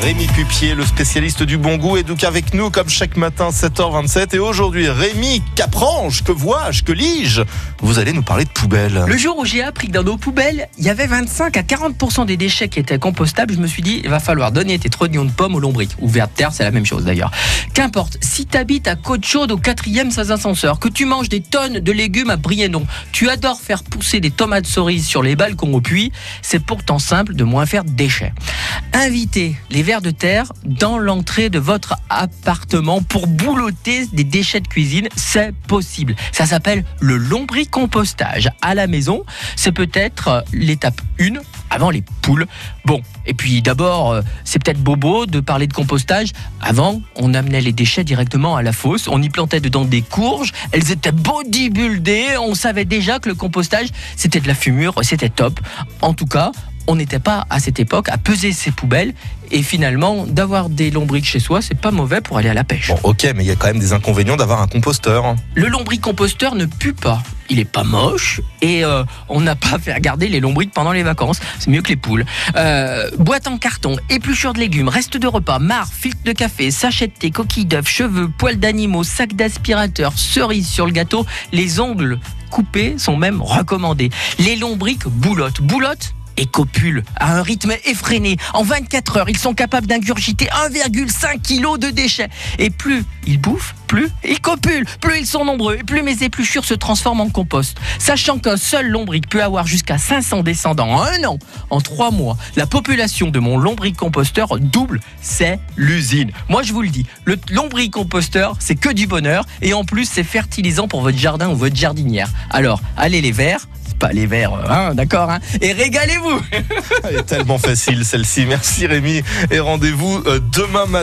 Rémi Pupier, le spécialiste du bon goût, est donc avec nous comme chaque matin 7h27. Et aujourd'hui, Rémi, qu'apprends-je, que vois-je, que lis-je? Vous allez nous parler de poubelles. Le jour où j'ai appris que dans nos poubelles, il y avait 25 à 40% des déchets qui étaient compostables, je me suis dit, il va falloir donner tes trognons de pommes aux lombriques. Ou vers terre, c'est la même chose d'ailleurs. Qu'importe, si t'habites à Côte-Chaude au quatrième sans ascenseur, que tu manges des tonnes de légumes à Briennon, tu adores faire pousser des tomates cerises sur les balcons au puits, c'est pourtant simple de moins faire de déchets. Invitez les vers de terre dans l'entrée de votre appartement pour boulotter des déchets de cuisine, c'est possible. Ça s'appelle le lombricompostage. À la maison, c'est peut-être euh, l'étape 1 avant les poules. Bon, et puis d'abord, euh, c'est peut-être bobo de parler de compostage. Avant, on amenait les déchets directement à la fosse, on y plantait dedans des courges, elles étaient bodybuildées, on savait déjà que le compostage, c'était de la fumure, c'était top. En tout cas, on n'était pas à cette époque à peser ses poubelles et finalement d'avoir des lombriques chez soi c'est pas mauvais pour aller à la pêche. Bon, ok, mais il y a quand même des inconvénients d'avoir un composteur. Le lombricomposteur ne pue pas. Il est pas moche et euh, on n'a pas fait regarder les lombriques pendant les vacances. C'est mieux que les poules. Euh, boîte en carton, épluchure de légumes, reste de repas, marre, filtre de café, sachet de thé, coquilles d'œufs, cheveux, poils d'animaux, sac d'aspirateur, cerises sur le gâteau. Les ongles coupés sont même recommandés. Les lombriques boulottes. Boulottes et copulent à un rythme effréné. En 24 heures, ils sont capables d'ingurgiter 1,5 kg de déchets. Et plus ils bouffent, plus ils copulent, plus ils sont nombreux, et plus mes épluchures se transforment en compost. Sachant qu'un seul lombric peut avoir jusqu'à 500 descendants en un an, en trois mois, la population de mon lombric-composteur double, c'est l'usine. Moi, je vous le dis, le lombric-composteur, c'est que du bonheur, et en plus, c'est fertilisant pour votre jardin ou votre jardinière. Alors, allez les verts, pas les verts, hein, d'accord hein, Et régalez-vous Elle est tellement facile celle-ci. Merci Rémi et rendez-vous euh, demain matin.